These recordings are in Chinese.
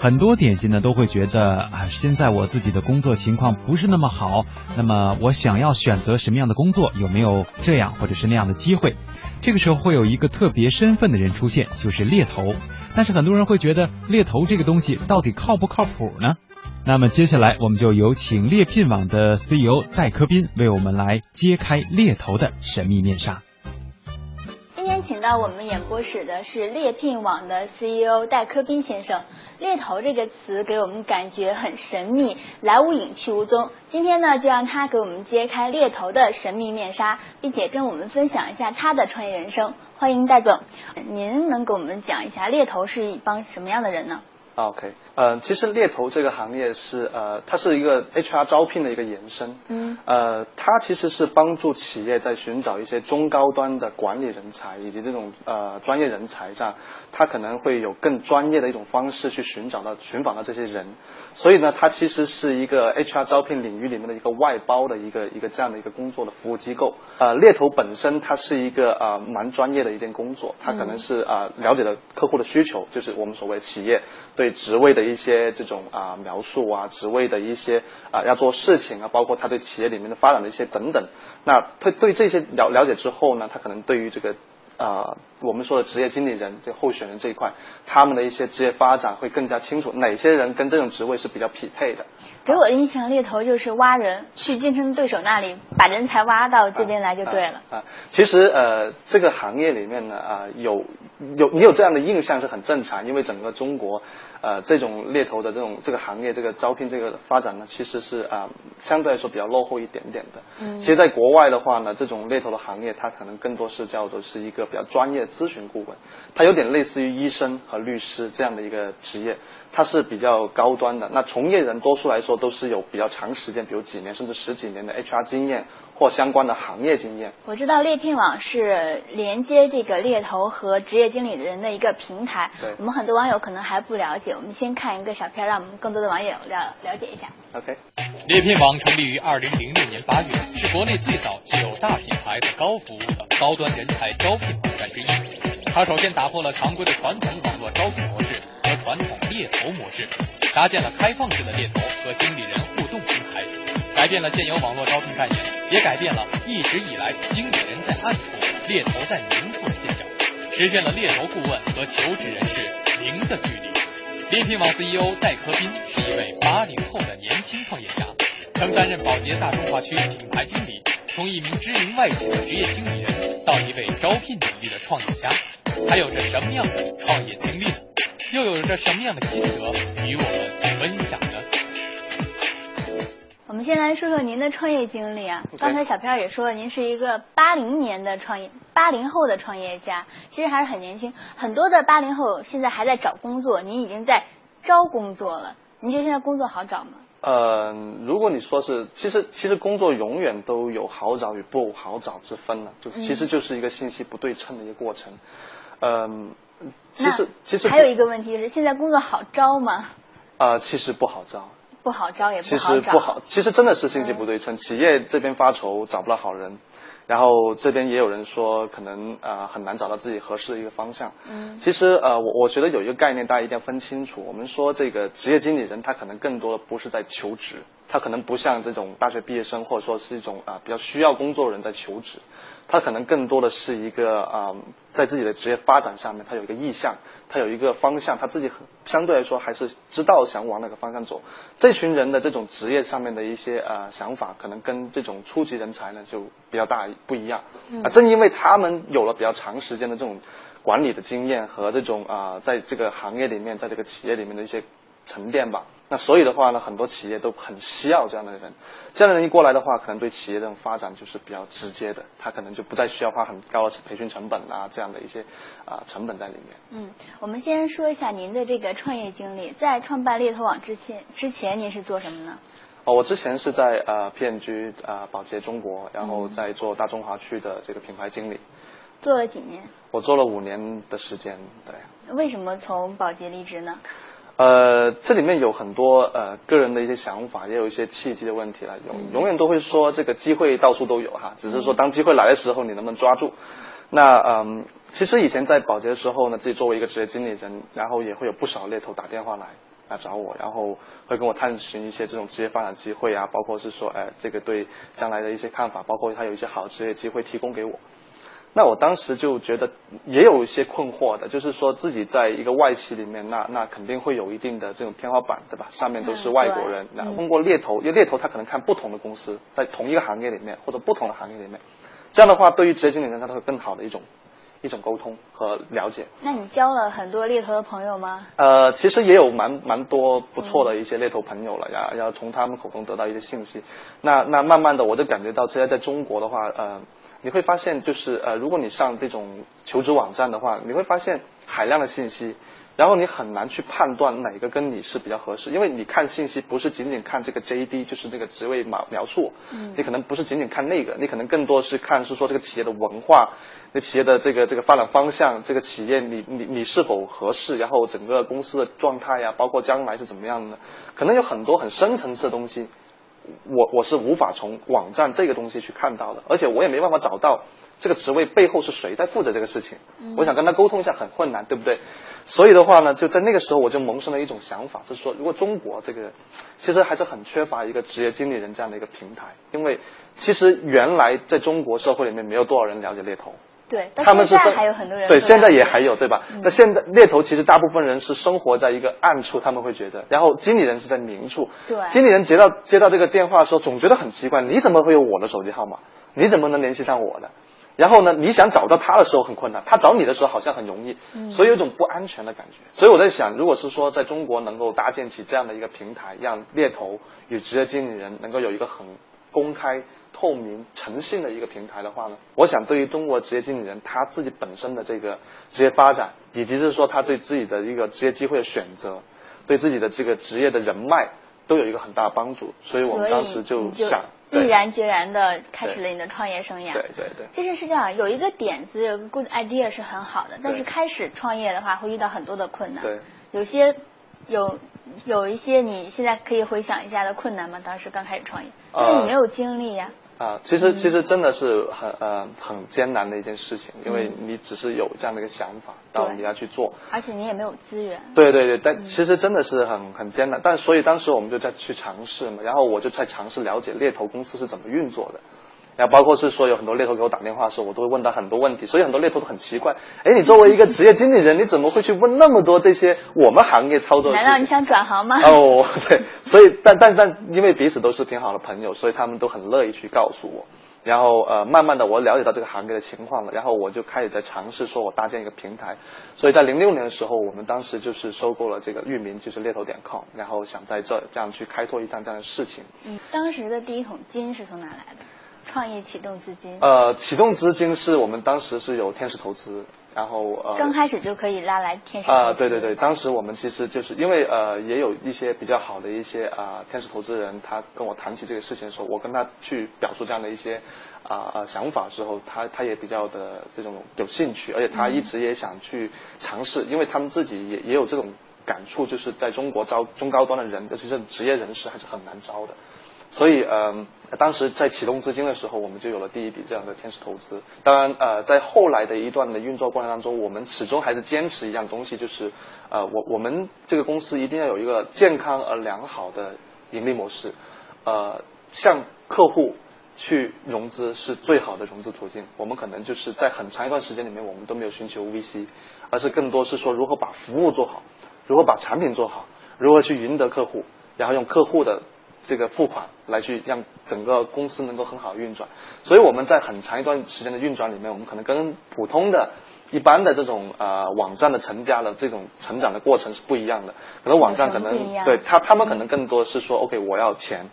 很多点心呢都会觉得啊，现在我自己的工作情况不是那么好，那么我想要选择什么样的工作，有没有这样或者是那样的机会？这个时候会有一个特别身份的人出现，就是猎头。但是很多人会觉得猎头这个东西到底靠不靠谱呢？那么接下来我们就有请猎聘网的 CEO 戴科斌为我们来揭开猎头的神秘面纱。到我们演播室的是猎聘网的 CEO 戴科斌先生。猎头这个词给我们感觉很神秘，来无影去无踪。今天呢，就让他给我们揭开猎头的神秘面纱，并且跟我们分享一下他的创业人生。欢迎戴总，您能给我们讲一下猎头是一帮什么样的人呢？OK，呃，其实猎头这个行业是呃，它是一个 HR 招聘的一个延伸。嗯。呃，它其实是帮助企业在寻找一些中高端的管理人才以及这种呃专业人才上，它可能会有更专业的一种方式去寻找到、寻访到这些人。所以呢，它其实是一个 HR 招聘领域里面的一个外包的一个一个这样的一个工作的服务机构。呃，猎头本身它是一个呃蛮专业的一件工作，它可能是啊了解了客户的需求，就是我们所谓企业对。职位的一些这种啊描述啊，职位的一些啊要做事情啊，包括他对企业里面的发展的一些等等，那他对这些了了解之后呢，他可能对于这个啊我们说的职业经理人这候选人这一块，他们的一些职业发展会更加清楚，哪些人跟这种职位是比较匹配的。给我的印象，猎头就是挖人，去竞争对手那里把人才挖到这边来就对了。啊，其实呃，这个行业里面呢啊，有有你有这样的印象是很正常，因为整个中国呃这种猎头的这种这个行业这个招聘这个发展呢，其实是啊相对来说比较落后一点点的。嗯。其实，在国外的话呢，这种猎头的行业，它可能更多是叫做是一个比较专业咨询顾问，它有点类似于医生和律师这样的一个职业。它是比较高端的，那从业人多数来说都是有比较长时间，比如几年甚至十几年的 HR 经验或相关的行业经验。我知道猎聘网是连接这个猎头和职业经理人的一个平台。对。我们很多网友可能还不了解，我们先看一个小片，让我们更多的网友了了解一下。OK。猎聘网成立于二零零六年八月，是国内最早具有大品牌的高服务的高端人才招聘网站之一。它首先打破了常规的传统网络招聘模式和。传统猎头模式，搭建了开放式的猎头和经理人互动平台，改变了现有网络招聘概念，也改变了一直以来经理人在暗处，猎头在明处的现象，实现了猎头顾问和求职人士零的距离。猎聘网 CEO 戴科斌是一位八零后的年轻创业家，曾担任宝洁大中华区品牌经理，从一名知名外企的职业经理人到一位招聘领域的创业家，他有着什么样的创业经历呢？又有着什么样的心得与我们分享呢？我们先来说说您的创业经历啊。刚才小片也说了，您是一个八零年的创业，八零后的创业家，其实还是很年轻。很多的八零后现在还在找工作，您已经在招工作了。您觉得现在工作好找吗？呃，如果你说是，其实其实工作永远都有好找与不好找之分了，就其实就是一个信息不对称的一个过程。嗯。其实其实还有一个问题是，现在工作好招吗？啊，其实不好招。不好招也不好找。其实不好，其实真的是信息不对称。企业这边发愁找不到好人，然后这边也有人说可能呃很难找到自己合适的一个方向。嗯。其实呃，我我觉得有一个概念大家一定要分清楚。我们说这个职业经理人，他可能更多的不是在求职，他可能不像这种大学毕业生或者说是一种啊比较需要工作的人在求职。他可能更多的是一个啊，在自己的职业发展上面，他有一个意向，他有一个方向，他自己很相对来说还是知道想往哪个方向走。这群人的这种职业上面的一些呃想法，可能跟这种初级人才呢就比较大不一样。啊，正因为他们有了比较长时间的这种管理的经验和这种啊，在这个行业里面，在这个企业里面的一些。沉淀吧，那所以的话呢，很多企业都很需要这样的人，这样的人一过来的话，可能对企业这种发展就是比较直接的，他可能就不再需要花很高的培训成本啊，这样的一些啊成本在里面。嗯，我们先说一下您的这个创业经历，在创办猎头网之前，之前您是做什么呢？哦，我之前是在呃 P&G 啊宝洁中国，然后在做大中华区的这个品牌经理。做了几年？我做了五年的时间，对。为什么从宝洁离职呢？呃，这里面有很多呃个人的一些想法，也有一些契机的问题了。永永远都会说这个机会到处都有哈，只是说当机会来的时候，你能不能抓住？那嗯，其实以前在保洁的时候呢，自己作为一个职业经理人，然后也会有不少猎头打电话来，来找我，然后会跟我探寻一些这种职业发展机会啊，包括是说，哎，这个对将来的一些看法，包括他有一些好职业机会提供给我。那我当时就觉得也有一些困惑的，就是说自己在一个外企里面，那那肯定会有一定的这种天花板，对吧？上面都是外国人，然后通过猎头，因为猎头他可能看不同的公司，在同一个行业里面或者不同的行业里面，这样的话对于职业经理人他都会更好的一种一种沟通和了解。那你交了很多猎头的朋友吗？呃，其实也有蛮蛮多不错的一些猎头朋友了，要要从他们口中得到一些信息。那那慢慢的我就感觉到，现在在中国的话，呃。你会发现，就是呃，如果你上这种求职网站的话，你会发现海量的信息，然后你很难去判断哪个跟你是比较合适，因为你看信息不是仅仅看这个 JD，就是那个职位描描述，嗯，你可能不是仅仅看那个，你可能更多是看是说这个企业的文化，那企业的这个这个发展方向，这个企业你你你是否合适，然后整个公司的状态呀，包括将来是怎么样的，可能有很多很深层次的东西。我我是无法从网站这个东西去看到的，而且我也没办法找到这个职位背后是谁在负责这个事情。我想跟他沟通一下很困难，对不对？所以的话呢，就在那个时候我就萌生了一种想法，就是说，如果中国这个其实还是很缺乏一个职业经理人这样的一个平台，因为其实原来在中国社会里面没有多少人了解猎头。对，他们是还有很多人对，现在也还有对吧？那现在猎头其实大部分人是生活在一个暗处，他们会觉得，然后经理人是在明处。对，经理人接到接到这个电话的时候，总觉得很奇怪，你怎么会有我的手机号码？你怎么能联系上我的？然后呢，你想找到他的时候很困难，他找你的时候好像很容易，所以有种不安全的感觉。所以我在想，如果是说在中国能够搭建起这样的一个平台，让猎头与职业经理人能够有一个很公开。透明、诚信的一个平台的话呢，我想对于中国职业经理人他自己本身的这个职业发展，以及是说他对自己的一个职业机会的选择，对自己的这个职业的人脉，都有一个很大的帮助。所以我们当时就想，毅然决然的开始了你的创业生涯。对对对。其实是这样，有一个点子，有个 good idea 是很好的，但是开始创业的话会遇到很多的困难。对。有些有有一些你现在可以回想一下的困难吗？当时刚开始创业，因为你没有经历呀。啊，其实其实真的是很呃很艰难的一件事情，因为你只是有这样的一个想法，然后你要去做，而且你也没有资源。对对对，但其实真的是很很艰难，但所以当时我们就在去尝试嘛，然后我就在尝试了解猎头公司是怎么运作的。然后包括是说有很多猎头给我打电话的时候，我都会问他很多问题，所以很多猎头都很奇怪，哎，你作为一个职业经理人，你怎么会去问那么多这些我们行业操作？难道你想转行吗？哦，对，所以但但但因为彼此都是挺好的朋友，所以他们都很乐意去告诉我。然后呃，慢慢的我了解到这个行业的情况了，然后我就开始在尝试说我搭建一个平台。所以在零六年的时候，我们当时就是收购了这个域名，就是猎头点 com，然后想在这这样去开拓一段这样的事情。嗯，当时的第一桶金是从哪来的？创业启动资金？呃，启动资金是我们当时是有天使投资，然后呃，刚开始就可以拉来天使啊，对对对，当时我们其实就是因为呃，也有一些比较好的一些啊天使投资人，他跟我谈起这个事情的时候，我跟他去表述这样的一些啊啊想法之后，他他也比较的这种有兴趣，而且他一直也想去尝试，因为他们自己也也有这种感触，就是在中国招中高端的人，尤其是职业人士，还是很难招的。所以，嗯，当时在启动资金的时候，我们就有了第一笔这样的天使投资。当然，呃，在后来的一段的运作过程当中，我们始终还是坚持一样东西，就是，呃，我我们这个公司一定要有一个健康而良好的盈利模式。呃，向客户去融资是最好的融资途径。我们可能就是在很长一段时间里面，我们都没有寻求 VC，而是更多是说如何把服务做好，如何把产品做好，如何去赢得客户，然后用客户的。这个付款来去让整个公司能够很好运转，所以我们在很长一段时间的运转里面，我们可能跟普通的、一般的这种呃网站的成家的这种成长的过程是不一样的。可能网站可能对他他们可能更多是说，OK，我要钱，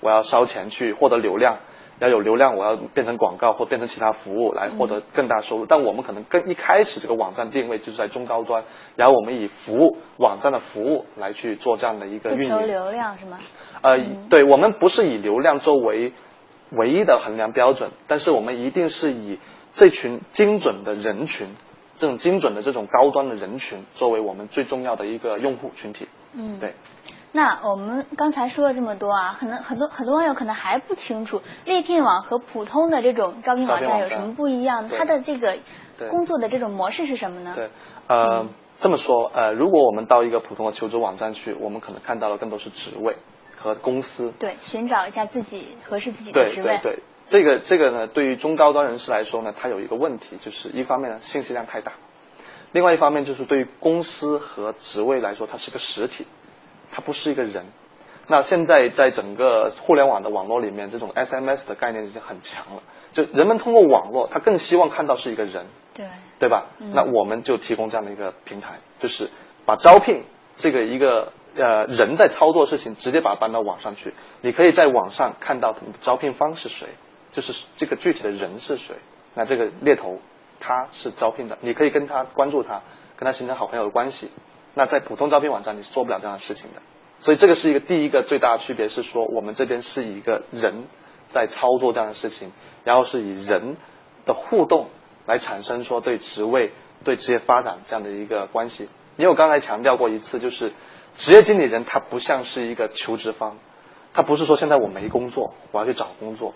我要烧钱去获得流量。要有流量，我要变成广告或变成其他服务来获得更大收入。但我们可能跟一开始这个网站定位就是在中高端，然后我们以服务网站的服务来去做这样的一个运营。求流量是吗？呃，对，我们不是以流量作为唯一的衡量标准，但是我们一定是以这群精准的人群，这种精准的这种高端的人群作为我们最重要的一个用户群体。嗯，对。那我们刚才说了这么多啊，可能很多很多网友可能还不清楚猎聘网和普通的这种招聘网站有什么不一样？它的这个工作的这种模式是什么呢？对，呃，这么说，呃，如果我们到一个普通的求职网站去，我们可能看到的更多是职位和公司。对，寻找一下自己合适自己的职位。对对对，这个这个呢，对于中高端人士来说呢，它有一个问题，就是一方面呢信息量太大，另外一方面就是对于公司和职位来说，它是个实体，它不是一个人。那现在在整个互联网的网络里面，这种 SMS 的概念已经很强了。就人们通过网络，他更希望看到是一个人，对对吧？那我们就提供这样的一个平台，就是把招聘这个一个呃人在操作事情，直接把它搬到网上去。你可以在网上看到招聘方是谁，就是这个具体的人是谁。那这个猎头他是招聘的，你可以跟他关注他，跟他形成好朋友的关系。那在普通招聘网站你是做不了这样的事情的。所以这个是一个第一个最大的区别，是说我们这边是一个人在操作这样的事情，然后是以人的互动来产生说对职位、对职业发展这样的一个关系。因为我刚才强调过一次，就是职业经理人他不像是一个求职方，他不是说现在我没工作，我要去找工作，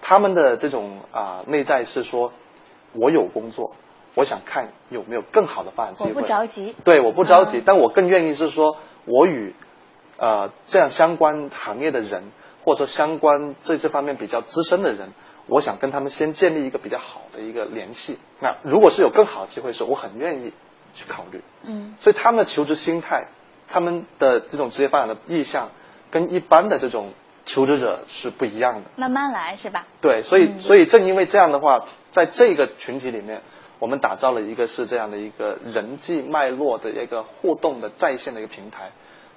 他们的这种啊内在是说我有工作，我想看有没有更好的发展机会。我不着急。对，我不着急，但我更愿意是说我与呃，这样相关行业的人，或者说相关这这方面比较资深的人，我想跟他们先建立一个比较好的一个联系。那如果是有更好的机会时，我很愿意去考虑。嗯。所以他们的求职心态，他们的这种职业发展的意向，跟一般的这种求职者是不一样的。慢慢来是吧？对，所以所以正因为这样的话，在这个群体里面，我们打造了一个是这样的一个人际脉络的一个互动的在线的一个平台。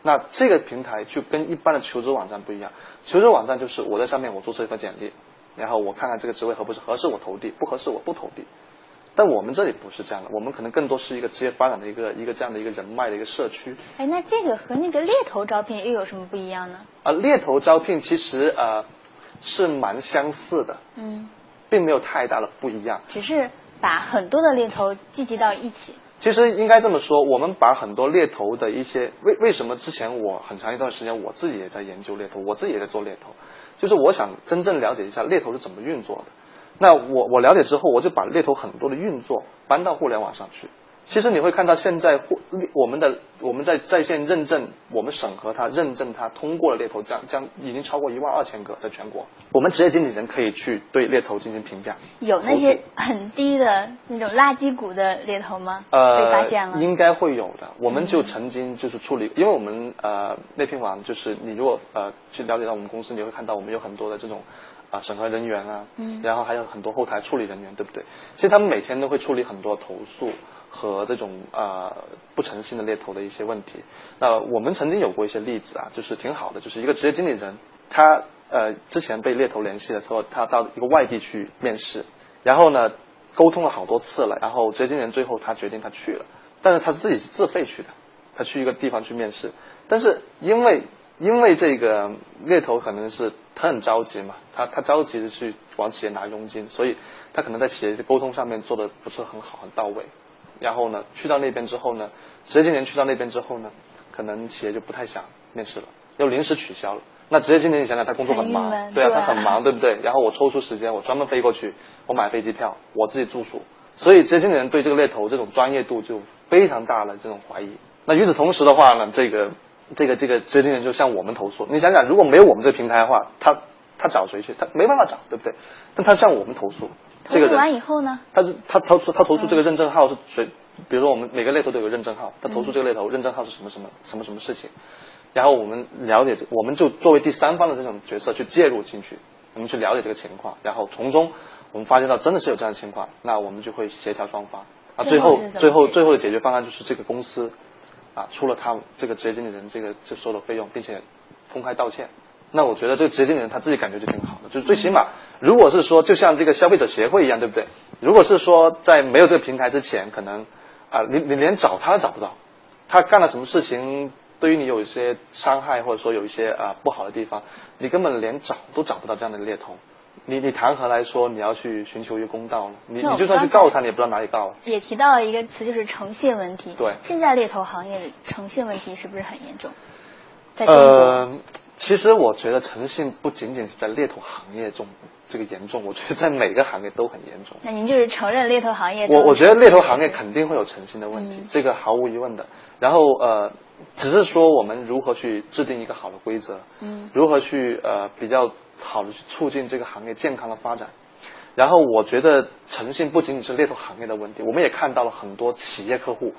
那这个平台就跟一般的求职网站不一样，求职网站就是我在上面我注册一份简历，然后我看看这个职位合不合适我投递，不合适我不投递。但我们这里不是这样的，我们可能更多是一个职业发展的一个一个这样的一个人脉的一个社区。哎，那这个和那个猎头招聘又有什么不一样呢？啊，猎头招聘其实呃是蛮相似的，嗯，并没有太大的不一样，只是把很多的猎头聚集到一起。其实应该这么说，我们把很多猎头的一些为为什么之前我很长一段时间我自己也在研究猎头，我自己也在做猎头，就是我想真正了解一下猎头是怎么运作的。那我我了解之后，我就把猎头很多的运作搬到互联网上去。其实你会看到，现在互我们的我们在在线认证，我们审核它、认证它通过了猎头，将将已经超过一万二千个，在全国。我们职业经理人可以去对猎头进行评价。有那些很低的那种垃圾股的猎头吗？呃，被发现了。应该会有的。我们就曾经就是处理，因为我们呃猎聘网就是你如果呃去了解到我们公司，你会看到我们有很多的这种啊审核人员啊，嗯，然后还有很多后台处理人员，对不对？其实他们每天都会处理很多投诉。和这种呃不诚信的猎头的一些问题，那我们曾经有过一些例子啊，就是挺好的，就是一个职业经理人，他呃之前被猎头联系的时候，他到一个外地去面试，然后呢沟通了好多次了，然后职业经理人最后他决定他去了，但是他是自己是自费去的，他去一个地方去面试，但是因为因为这个猎头可能是他很着急嘛，他他着急的去往企业拿佣金，所以他可能在企业沟通上面做的不是很好很到位。然后呢，去到那边之后呢，职业经理人去到那边之后呢，可能企业就不太想面试了，又临时取消了。那职业经理人想想，他工作很忙，对啊，他很忙，对不对？然后我抽出时间，我专门飞过去，我买飞机票，我自己住宿。所以职业经理人对这个猎头这种专业度就非常大的这种怀疑。那与此同时的话呢，这个这个这个职业经理人就向我们投诉。你想想，如果没有我们这个平台的话，他他找谁去？他没办法找，对不对？但他向我们投诉。投诉完以后呢？他是他投诉他投诉这个认证号是谁？比如说我们每个猎头都有个认证号，他投诉这个猎头认证号是什么什么什么什么事情，然后我们了解这，我们就作为第三方的这种角色去介入进去，我们去了解这个情况，然后从中我们发现到真的是有这样的情况，那我们就会协调双方，啊，最后最后最后的解决方案就是这个公司啊出了他这个职业经理人这个这所有的费用，并且公开道歉。那我觉得这个职业经理人他自己感觉就挺好的，就是最起码，如果是说就像这个消费者协会一样，对不对？如果是说在没有这个平台之前，可能啊，你你连找他都找不到，他干了什么事情对于你有一些伤害，或者说有一些啊不好的地方，你根本连找都找不到这样的猎头，你你谈何来说你要去寻求一个公道呢？你你就算去告他，你也不知道哪里告。也提到了一个词，就是诚信问题。对。现在猎头行业的诚信问题是不是很严重？呃。其实我觉得诚信不仅仅是在猎头行业中这个严重，我觉得在每个行业都很严重。那您就是承认猎头行业？我我觉得猎头行业肯定会有诚信的问题，这个毫无疑问的。然后呃，只是说我们如何去制定一个好的规则，嗯，如何去呃比较好的去促进这个行业健康的发展。然后我觉得诚信不仅仅是猎头行业的问题，我们也看到了很多企业客户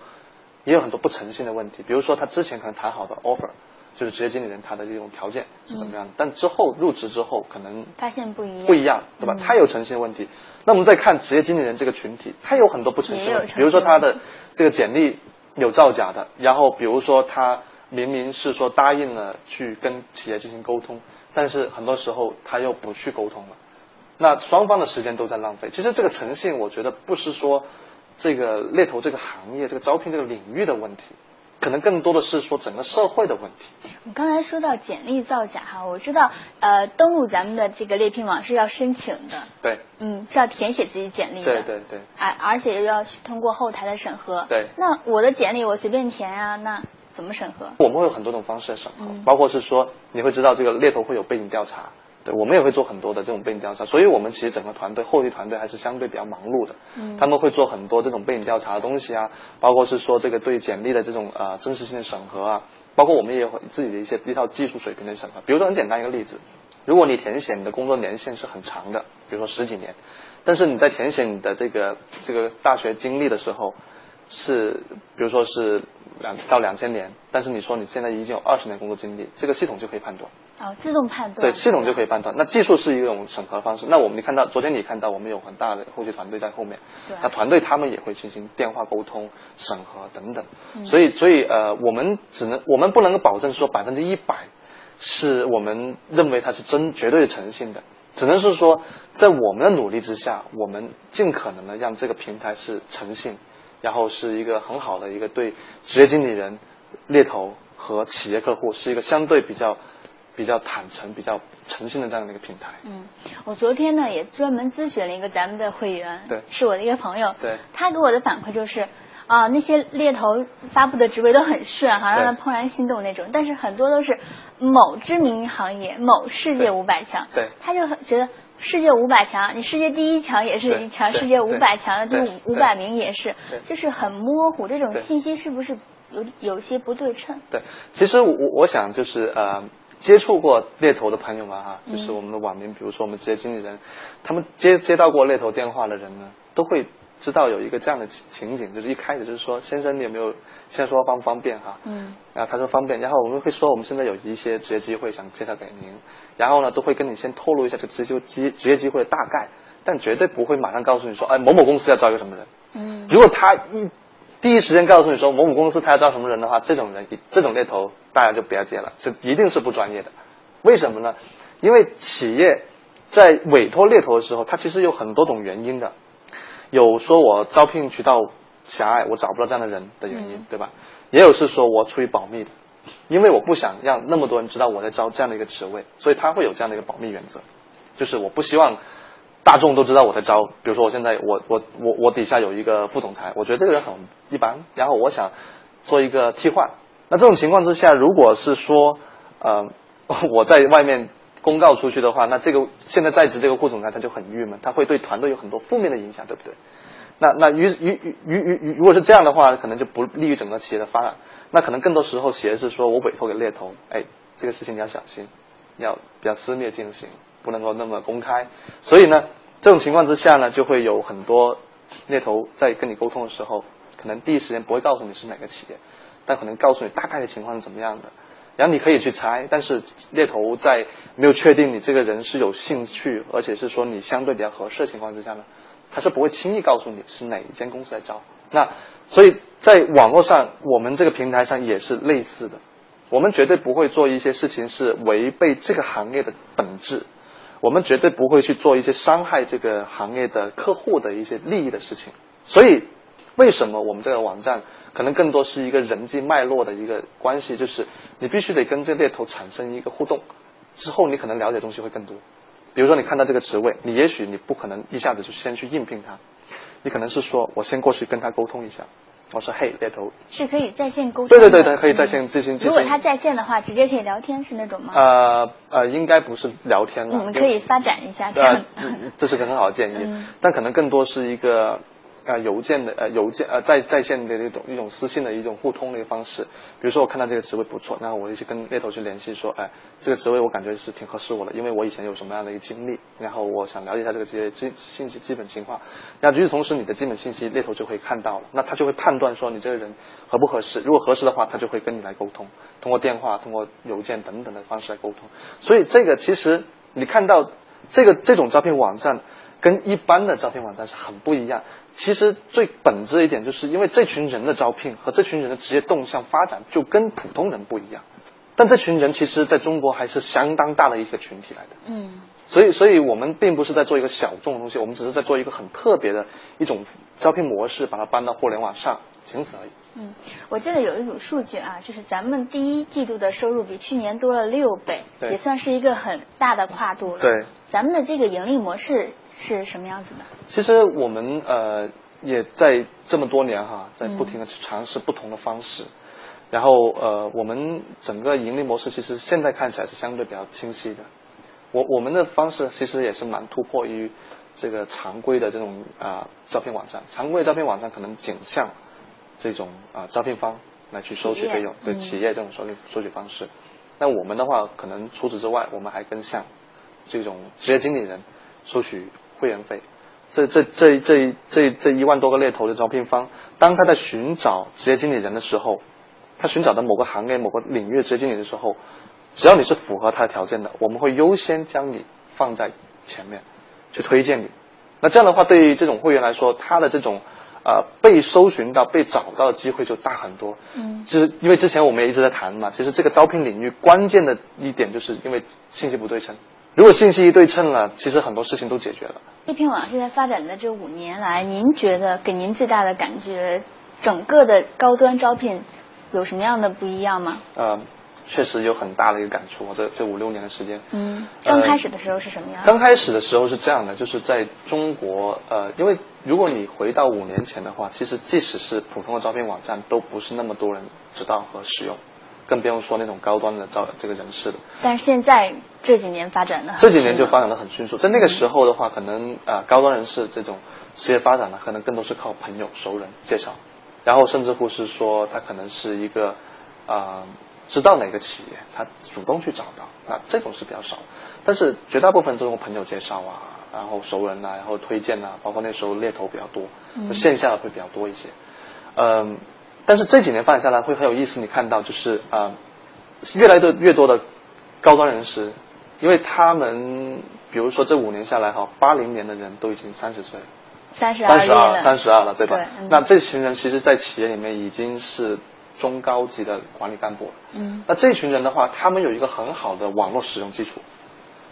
也有很多不诚信的问题，比如说他之前可能谈好的 offer。就是职业经理人他的这种条件是怎么样的？但之后入职之后可能发现不一样，不一样，对吧？他有诚信问题。那我们再看职业经理人这个群体，他有很多不诚信问题，比如说他的这个简历有造假的，然后比如说他明明是说答应了去跟企业进行沟通，但是很多时候他又不去沟通了，那双方的时间都在浪费。其实这个诚信，我觉得不是说这个猎头这个行业、这个招聘这个领域的问题。可能更多的是说整个社会的问题。我刚才说到简历造假哈，我知道呃登录咱们的这个猎聘网是要申请的。对。嗯，是要填写自己简历的。对对对。而而且又要通过后台的审核。对。那我的简历我随便填啊，那怎么审核？我们会有很多种方式审核，包括是说你会知道这个猎头会有背景调查。对，我们也会做很多的这种背景调查，所以我们其实整个团队后期团队还是相对比较忙碌的。嗯，他们会做很多这种背景调查的东西啊，包括是说这个对简历的这种呃真实性的审核啊，包括我们也有自己的一些一套技术水平的审核。比如说很简单一个例子，如果你填写你的工作年限是很长的，比如说十几年，但是你在填写你的这个这个大学经历的时候。是，比如说是两到两千年，但是你说你现在已经有二十年工作经历，这个系统就可以判断。哦，自动判断。对，系统就可以判断。那技术是一种审核方式。那我们你看到，昨天你看到我们有很大的后续团队在后面，那团队他们也会进行电话沟通、审核等等。所以，所以呃，我们只能，我们不能够保证说百分之一百是我们认为它是真绝对诚信的，只能是说在我们的努力之下，我们尽可能的让这个平台是诚信。然后是一个很好的一个对职业经理人、猎头和企业客户是一个相对比较比较坦诚、比较诚信的这样的一个平台。嗯，我昨天呢也专门咨询了一个咱们的会员，对，是我的一个朋友，对，他给我的反馈就是啊，那些猎头发布的职位都很炫哈，让他怦然心动那种，但是很多都是某知名行业、某世界五百强，对，他就觉得。世界五百强，你世界第一强也是一强，世界五百强的第五五百名也是，就是很模糊，这种信息是不是有有些不对称？对，其实我我想就是呃，接触过猎头的朋友们哈，就是我们的网民，比如说我们职业经理人，他们接接到过猎头电话的人呢，都会。知道有一个这样的情景，就是一开始就是说，先生你有没有先说方不方便哈？嗯。然后他说方便，然后我们会说我们现在有一些职业机会想介绍给您，然后呢都会跟你先透露一下这个职业机职业机会的大概，但绝对不会马上告诉你说，哎某某公司要招一个什么人。嗯。如果他一第一时间告诉你说某某公司他要招什么人的话，这种人这种猎头大家就不要接了，这一定是不专业的。为什么呢？因为企业在委托猎头的时候，它其实有很多种原因的。有说我招聘渠道狭隘，我找不到这样的人的原因，对吧？也有是说我出于保密的，因为我不想让那么多人知道我在招这样的一个职位，所以他会有这样的一个保密原则，就是我不希望大众都知道我在招。比如说我现在我我我我底下有一个副总裁，我觉得这个人很一般，然后我想做一个替换。那这种情况之下，如果是说呃 我在外面。公告出去的话，那这个现在在职这个副总裁他就很郁闷，他会对团队有很多负面的影响，对不对？那那于于于于于如果是这样的话，可能就不利于整个企业的发展。那可能更多时候企业是说我委托给猎头，哎，这个事情你要小心，要比较私密进行，不能够那么公开。所以呢，这种情况之下呢，就会有很多猎头在跟你沟通的时候，可能第一时间不会告诉你是哪个企业，但可能告诉你大概的情况是怎么样的。然后你可以去猜，但是猎头在没有确定你这个人是有兴趣，而且是说你相对比较合适的情况之下呢，他是不会轻易告诉你是哪一间公司来招。那所以在网络上，我们这个平台上也是类似的，我们绝对不会做一些事情是违背这个行业的本质，我们绝对不会去做一些伤害这个行业的客户的一些利益的事情。所以为什么我们这个网站？可能更多是一个人际脉络的一个关系，就是你必须得跟这猎头产生一个互动，之后你可能了解东西会更多。比如说你看到这个职位，你也许你不可能一下子就先去应聘他，你可能是说我先过去跟他沟通一下，我说嘿猎头，是可以在线沟通。对对对对，可以在线进行。如果他在线的话，直接可以聊天是那种吗？呃呃，应该不是聊天了。我们可以发展一下这样。这是个很好的建议，但可能更多是一个。啊，邮件的呃，邮件呃，在在线的那种一种私信的一种互通的一个方式。比如说，我看到这个职位不错，那我就去跟猎头去联系，说，哎，这个职位我感觉是挺合适我的，因为我以前有什么样的一个经历，然后我想了解一下这个职业基信息基本情况。那与此同时，你的基本信息猎头就会看到了，那他就会判断说你这个人合不合适。如果合适的话，他就会跟你来沟通，通过电话、通过邮件等等的方式来沟通。所以这个其实你看到这个这种招聘网站。跟一般的招聘网站是很不一样。其实最本质一点，就是因为这群人的招聘和这群人的职业动向发展就跟普通人不一样。但这群人其实在中国还是相当大的一个群体来的。嗯。所以，所以我们并不是在做一个小众的东西，我们只是在做一个很特别的一种招聘模式，把它搬到互联网上，仅此而已。嗯，我记得有一组数据啊，就是咱们第一季度的收入比去年多了六倍，也算是一个很大的跨度了。对。咱们的这个盈利模式。是什么样子的？其实我们呃也在这么多年哈，在不停的去尝试不同的方式，然后呃我们整个盈利模式其实现在看起来是相对比较清晰的。我我们的方式其实也是蛮突破于这个常规的这种啊招聘网站，常规的招聘网站可能仅向这种啊招聘方来去收取费用，对企业这种收取收取方式。那我们的话，可能除此之外，我们还更像这种职业经理人收取。会员费，这这这这这这一万多个猎头的招聘方，当他在寻找职业经理人的时候，他寻找的某个行业某个领域的职业经理的时候，只要你是符合他的条件的，我们会优先将你放在前面去推荐你。那这样的话，对于这种会员来说，他的这种呃被搜寻到、被找到的机会就大很多。嗯，就是因为之前我们也一直在谈嘛，其实这个招聘领域关键的一点就是因为信息不对称。如果信息一对称了，其实很多事情都解决了。猎聘网现在发展的这五年来，您觉得给您最大的感觉，整个的高端招聘有什么样的不一样吗？呃，确实有很大的一个感触。这这五六年的时间，嗯，刚开始的时候是什么样？刚开始的时候是这样的，就是在中国，呃，因为如果你回到五年前的话，其实即使是普通的招聘网站，都不是那么多人知道和使用。更不用说那种高端的招这个人士了。但是现在这几年发展的，这几年就发展的很迅速。在那个时候的话，可能呃高端人士这种事业发展呢，可能更多是靠朋友熟人介绍，然后甚至乎是说他可能是一个啊知道哪个企业，他主动去找到，那这种是比较少。但是绝大部分都用朋友介绍啊，然后熟人啊，然后推荐啊，包括那时候猎头比较多，线下的会比较多一些，嗯。但是这几年发展下来会很有意思，你看到就是啊，越来越越多的高端人士，因为他们比如说这五年下来哈，八零年的人都已经三十岁，三十二，三十二，三十二了，对吧？那这群人其实，在企业里面已经是中高级的管理干部。嗯。那这群人的话，他们有一个很好的网络使用基础，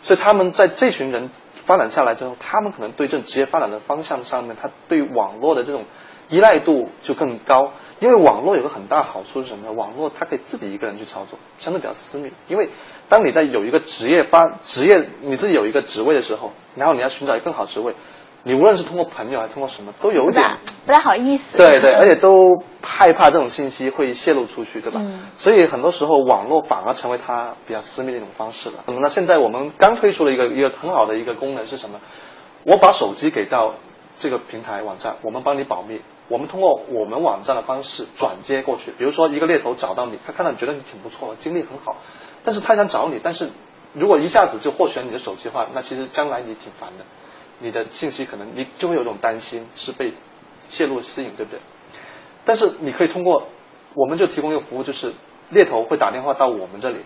所以他们在这群人发展下来之后，他们可能对这种职业发展的方向上面，他对网络的这种。依赖度就更高，因为网络有个很大好处是什么呢？网络它可以自己一个人去操作，相对比较私密。因为当你在有一个职业发职业，你自己有一个职位的时候，然后你要寻找一个更好职位，你无论是通过朋友还是通过什么，都有点不太好意思。对对，而且都害怕这种信息会泄露出去，对吧？嗯。所以很多时候网络反而成为他比较私密的一种方式了。那么呢，现在我们刚推出了一个一个很好的一个功能是什么？我把手机给到这个平台网站，我们帮你保密。我们通过我们网站的方式转接过去，比如说一个猎头找到你，他看到你觉得你挺不错的，经历很好，但是他想找你，但是如果一下子就获取了你的手机的话，那其实将来你挺烦的，你的信息可能你就会有种担心是被泄露私隐，对不对？但是你可以通过，我们就提供一个服务，就是猎头会打电话到我们这里，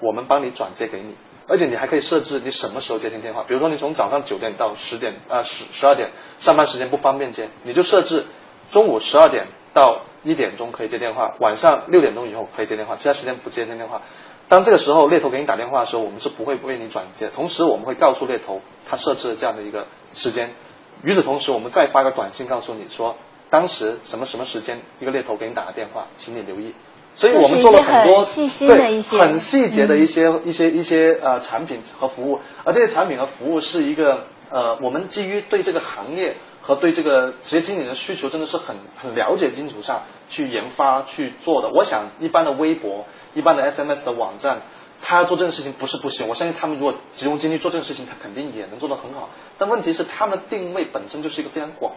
我们帮你转接给你，而且你还可以设置你什么时候接听电话，比如说你从早上九点到十点啊十十二点上班时间不方便接，你就设置。中午十二点到一点钟可以接电话，晚上六点钟以后可以接电话，其他时间不接听电话。当这个时候猎头给你打电话的时候，我们是不会为你转接，同时我们会告诉猎头他设置了这样的一个时间。与此同时，我们再发个短信告诉你说，当时什么什么时间一个猎头给你打个电话，请你留意。所以我们做了很多对很细节的一些一些一些呃产品和服务，而这些产品和服务是一个呃，我们基于对这个行业和对这个职业经理的需求，真的是很很了解基础上去研发去做的。我想，一般的微博、一般的 SMS 的网站，他要做这件事情不是不行。我相信他们如果集中精力做这件事情，他肯定也能做得很好。但问题是，他们定位本身就是一个非常广。